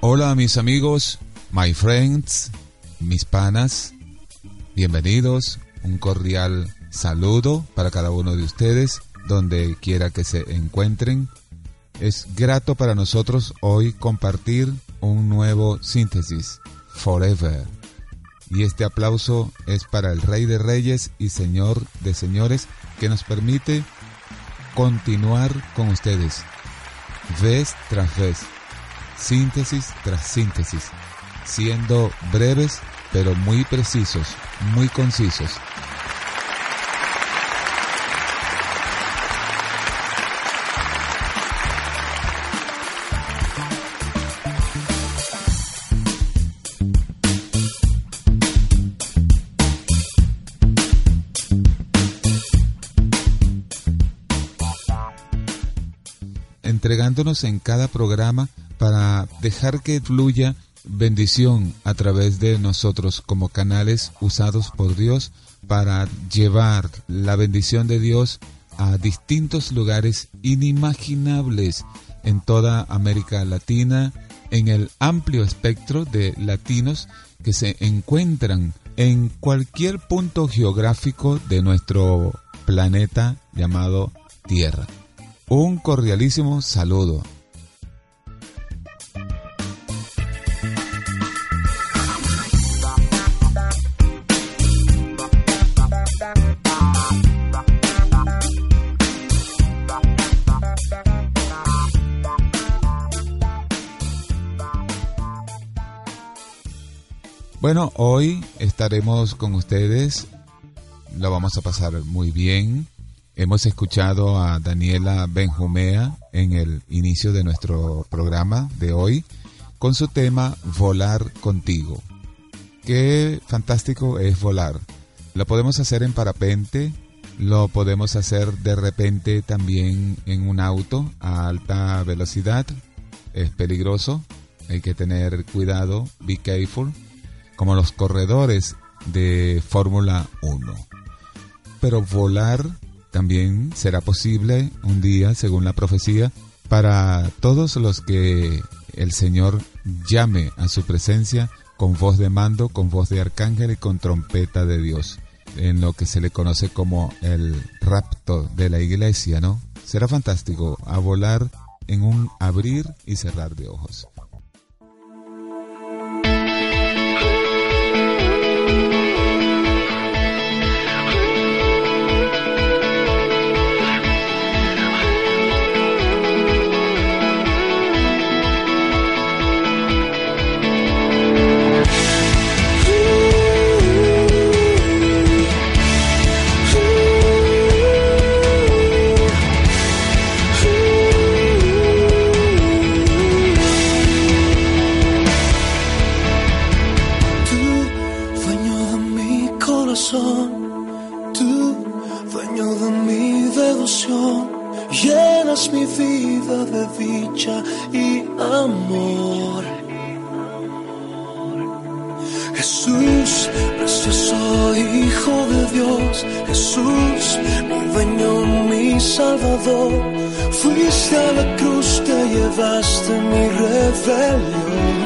Hola mis amigos, my friends, mis panas, bienvenidos, un cordial saludo para cada uno de ustedes, donde quiera que se encuentren. Es grato para nosotros hoy compartir un nuevo síntesis, Forever. Y este aplauso es para el Rey de Reyes y Señor de Señores que nos permite continuar con ustedes, vez tras vez síntesis tras síntesis, siendo breves pero muy precisos, muy concisos. entregándonos en cada programa para dejar que fluya bendición a través de nosotros como canales usados por Dios para llevar la bendición de Dios a distintos lugares inimaginables en toda América Latina, en el amplio espectro de latinos que se encuentran en cualquier punto geográfico de nuestro planeta llamado Tierra. Un cordialísimo saludo. Bueno, hoy estaremos con ustedes, lo vamos a pasar muy bien. Hemos escuchado a Daniela Benjumea en el inicio de nuestro programa de hoy con su tema Volar contigo. Qué fantástico es volar. Lo podemos hacer en parapente, lo podemos hacer de repente también en un auto a alta velocidad. Es peligroso, hay que tener cuidado, be careful como los corredores de Fórmula 1. Pero volar también será posible un día, según la profecía, para todos los que el Señor llame a su presencia con voz de mando, con voz de arcángel y con trompeta de Dios, en lo que se le conoce como el rapto de la iglesia, ¿no? Será fantástico a volar en un abrir y cerrar de ojos. corazón, tú, dueño de mi devoción, llenas mi vida de dicha y amor. Jesús, precioso Hijo de Dios, Jesús, mi dueño, mi Salvador, fuiste a la cruz, te llevaste mi rebelión.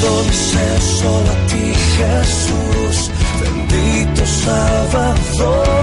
todo solo a ti, Jesús, bendito Salvador.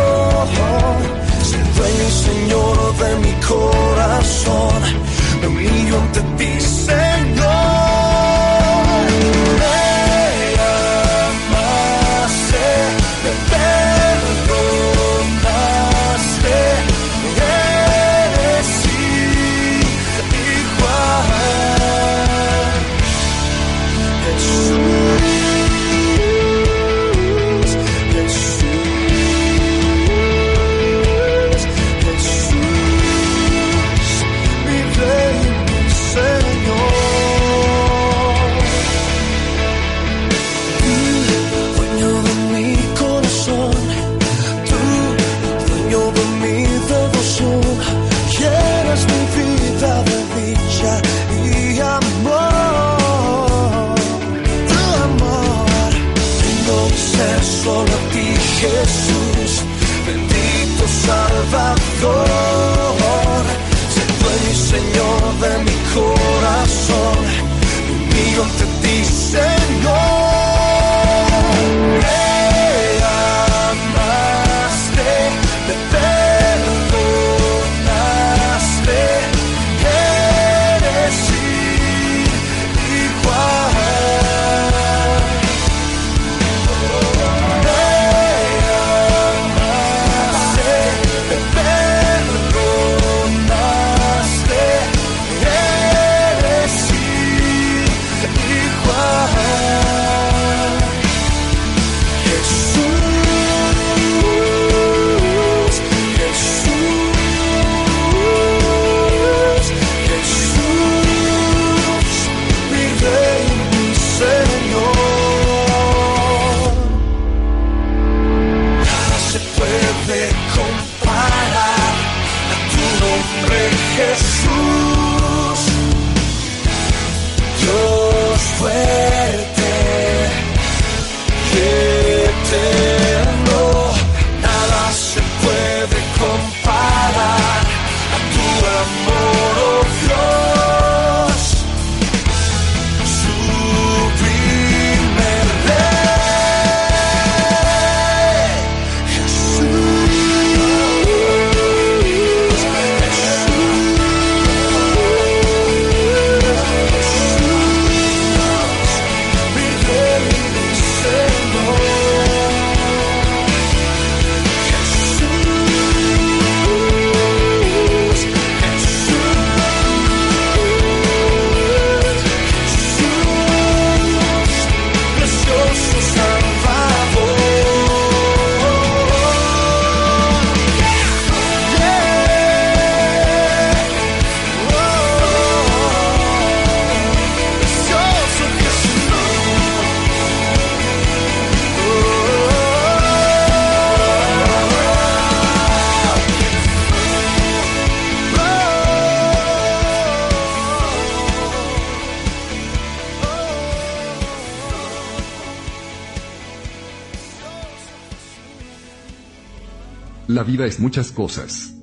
La vida es muchas cosas.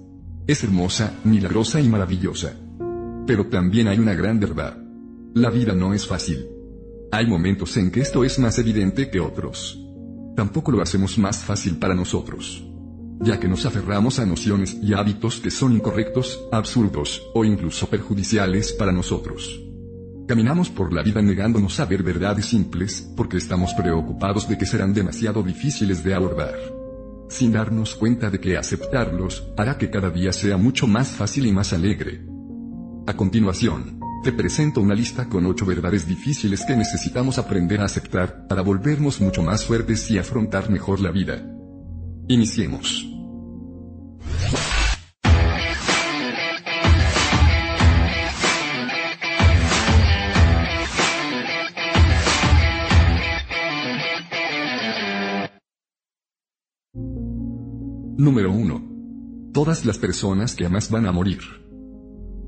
Es hermosa, milagrosa y maravillosa. Pero también hay una gran verdad. La vida no es fácil. Hay momentos en que esto es más evidente que otros. Tampoco lo hacemos más fácil para nosotros. Ya que nos aferramos a nociones y hábitos que son incorrectos, absurdos, o incluso perjudiciales para nosotros. Caminamos por la vida negándonos a ver verdades simples, porque estamos preocupados de que serán demasiado difíciles de abordar. Sin darnos cuenta de que aceptarlos, hará que cada día sea mucho más fácil y más alegre. A continuación, te presento una lista con ocho verdades difíciles que necesitamos aprender a aceptar para volvernos mucho más fuertes y afrontar mejor la vida. Iniciemos. Número 1. Todas las personas que amas van a morir.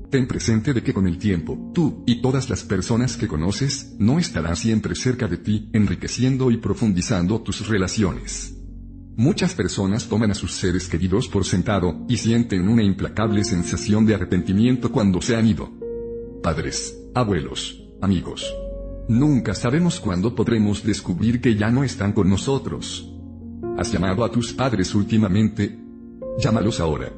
Ten presente de que con el tiempo, tú, y todas las personas que conoces, no estarán siempre cerca de ti, enriqueciendo y profundizando tus relaciones. Muchas personas toman a sus seres queridos por sentado, y sienten una implacable sensación de arrepentimiento cuando se han ido. Padres, abuelos, amigos. Nunca sabemos cuándo podremos descubrir que ya no están con nosotros. ¿Has llamado a tus padres últimamente? Llámalos ahora.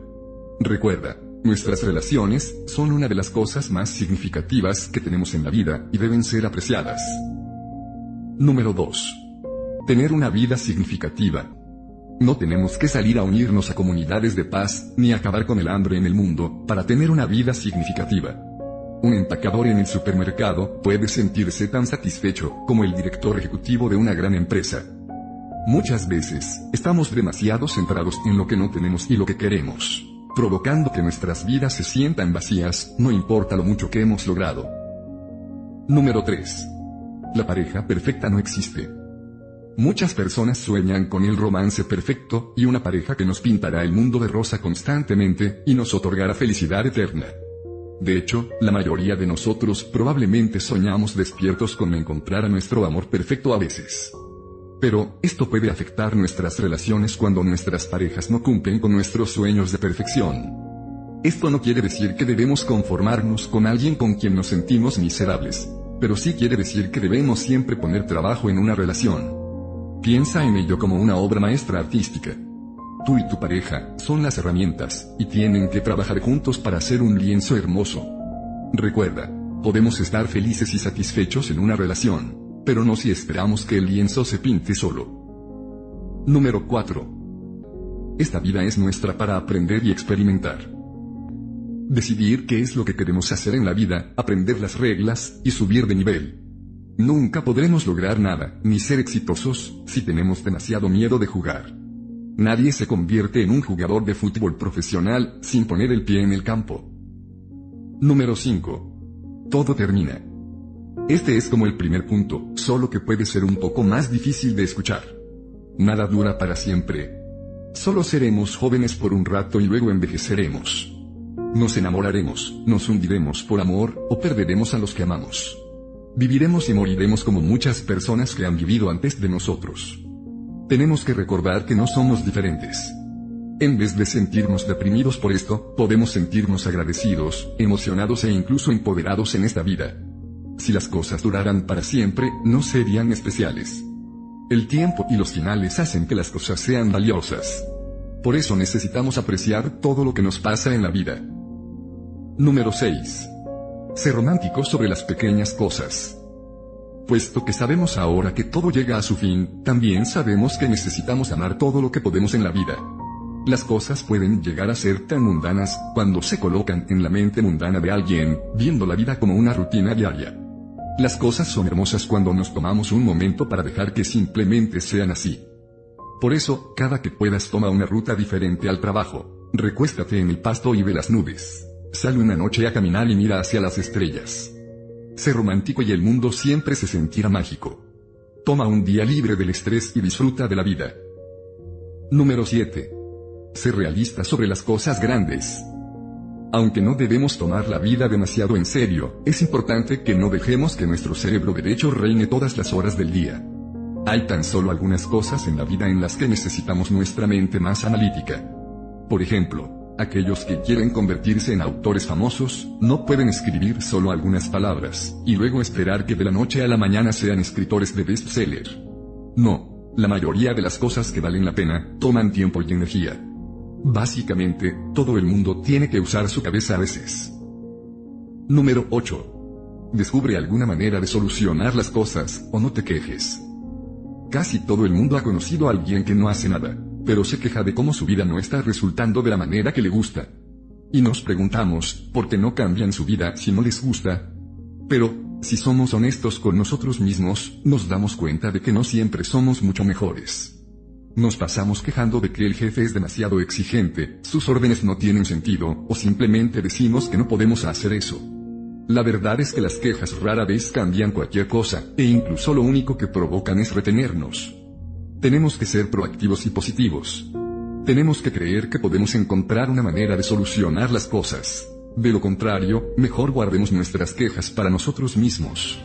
Recuerda, Nuestras relaciones son una de las cosas más significativas que tenemos en la vida y deben ser apreciadas. Número 2. Tener una vida significativa. No tenemos que salir a unirnos a comunidades de paz, ni acabar con el hambre en el mundo, para tener una vida significativa. Un empacador en el supermercado puede sentirse tan satisfecho como el director ejecutivo de una gran empresa. Muchas veces, estamos demasiado centrados en lo que no tenemos y lo que queremos provocando que nuestras vidas se sientan vacías, no importa lo mucho que hemos logrado. Número 3. La pareja perfecta no existe. Muchas personas sueñan con el romance perfecto, y una pareja que nos pintará el mundo de rosa constantemente, y nos otorgará felicidad eterna. De hecho, la mayoría de nosotros probablemente soñamos despiertos con encontrar a nuestro amor perfecto a veces. Pero, esto puede afectar nuestras relaciones cuando nuestras parejas no cumplen con nuestros sueños de perfección. Esto no quiere decir que debemos conformarnos con alguien con quien nos sentimos miserables, pero sí quiere decir que debemos siempre poner trabajo en una relación. Piensa en ello como una obra maestra artística. Tú y tu pareja son las herramientas, y tienen que trabajar juntos para hacer un lienzo hermoso. Recuerda, podemos estar felices y satisfechos en una relación, pero no si esperamos que el lienzo se pinte solo. Número 4. Esta vida es nuestra para aprender y experimentar. Decidir qué es lo que queremos hacer en la vida, aprender las reglas, y subir de nivel. Nunca podremos lograr nada, ni ser exitosos, si tenemos demasiado miedo de jugar. Nadie se convierte en un jugador de fútbol profesional, sin poner el pie en el campo. Número 5. Todo termina. Este es como el primer punto, solo que puede ser un poco más difícil de escuchar. Nada dura para siempre. Solo seremos jóvenes por un rato y luego envejeceremos. Nos enamoraremos, nos hundiremos por amor, o perderemos a los que amamos. Viviremos y moriremos como muchas personas que han vivido antes de nosotros. Tenemos que recordar que no somos diferentes. En vez de sentirnos deprimidos por esto, podemos sentirnos agradecidos, emocionados e incluso empoderados en esta vida. Si las cosas duraran para siempre, no serían especiales. El tiempo y los finales hacen que las cosas sean valiosas. Por eso necesitamos apreciar todo lo que nos pasa en la vida. Número 6. Ser romántico sobre las pequeñas cosas. Puesto que sabemos ahora que todo llega a su fin, también sabemos que necesitamos amar todo lo que podemos en la vida. Las cosas pueden llegar a ser tan mundanas cuando se colocan en la mente mundana de alguien, viendo la vida como una rutina diaria. Las cosas son hermosas cuando nos tomamos un momento para dejar que simplemente sean así. Por eso, cada que puedas toma una ruta diferente al trabajo. Recuéstate en el pasto y ve las nubes. Sale una noche a caminar y mira hacia las estrellas. Sé romántico y el mundo siempre se sentirá mágico. Toma un día libre del estrés y disfruta de la vida. Número 7. Sé realista sobre las cosas grandes. Aunque no debemos tomar la vida demasiado en serio, es importante que no dejemos que nuestro cerebro derecho reine todas las horas del día. Hay tan solo algunas cosas en la vida en las que necesitamos nuestra mente más analítica. Por ejemplo, aquellos que quieren convertirse en autores famosos, no pueden escribir solo algunas palabras, y luego esperar que de la noche a la mañana sean escritores de bestseller. No, la mayoría de las cosas que valen la pena, toman tiempo y energía. Básicamente, todo el mundo tiene que usar su cabeza a veces. Número 8. Descubre alguna manera de solucionar las cosas, o no te quejes. Casi todo el mundo ha conocido a alguien que no hace nada, pero se queja de cómo su vida no está resultando de la manera que le gusta. Y nos preguntamos, ¿por qué no cambian su vida si no les gusta? Pero, si somos honestos con nosotros mismos, nos damos cuenta de que no siempre somos mucho mejores. Nos pasamos quejando de que el jefe es demasiado exigente, sus órdenes no tienen sentido, o simplemente decimos que no podemos hacer eso. La verdad es que las quejas rara vez cambian cualquier cosa, e incluso lo único que provocan es retenernos. Tenemos que ser proactivos y positivos. Tenemos que creer que podemos encontrar una manera de solucionar las cosas. De lo contrario, mejor guardemos nuestras quejas para nosotros mismos.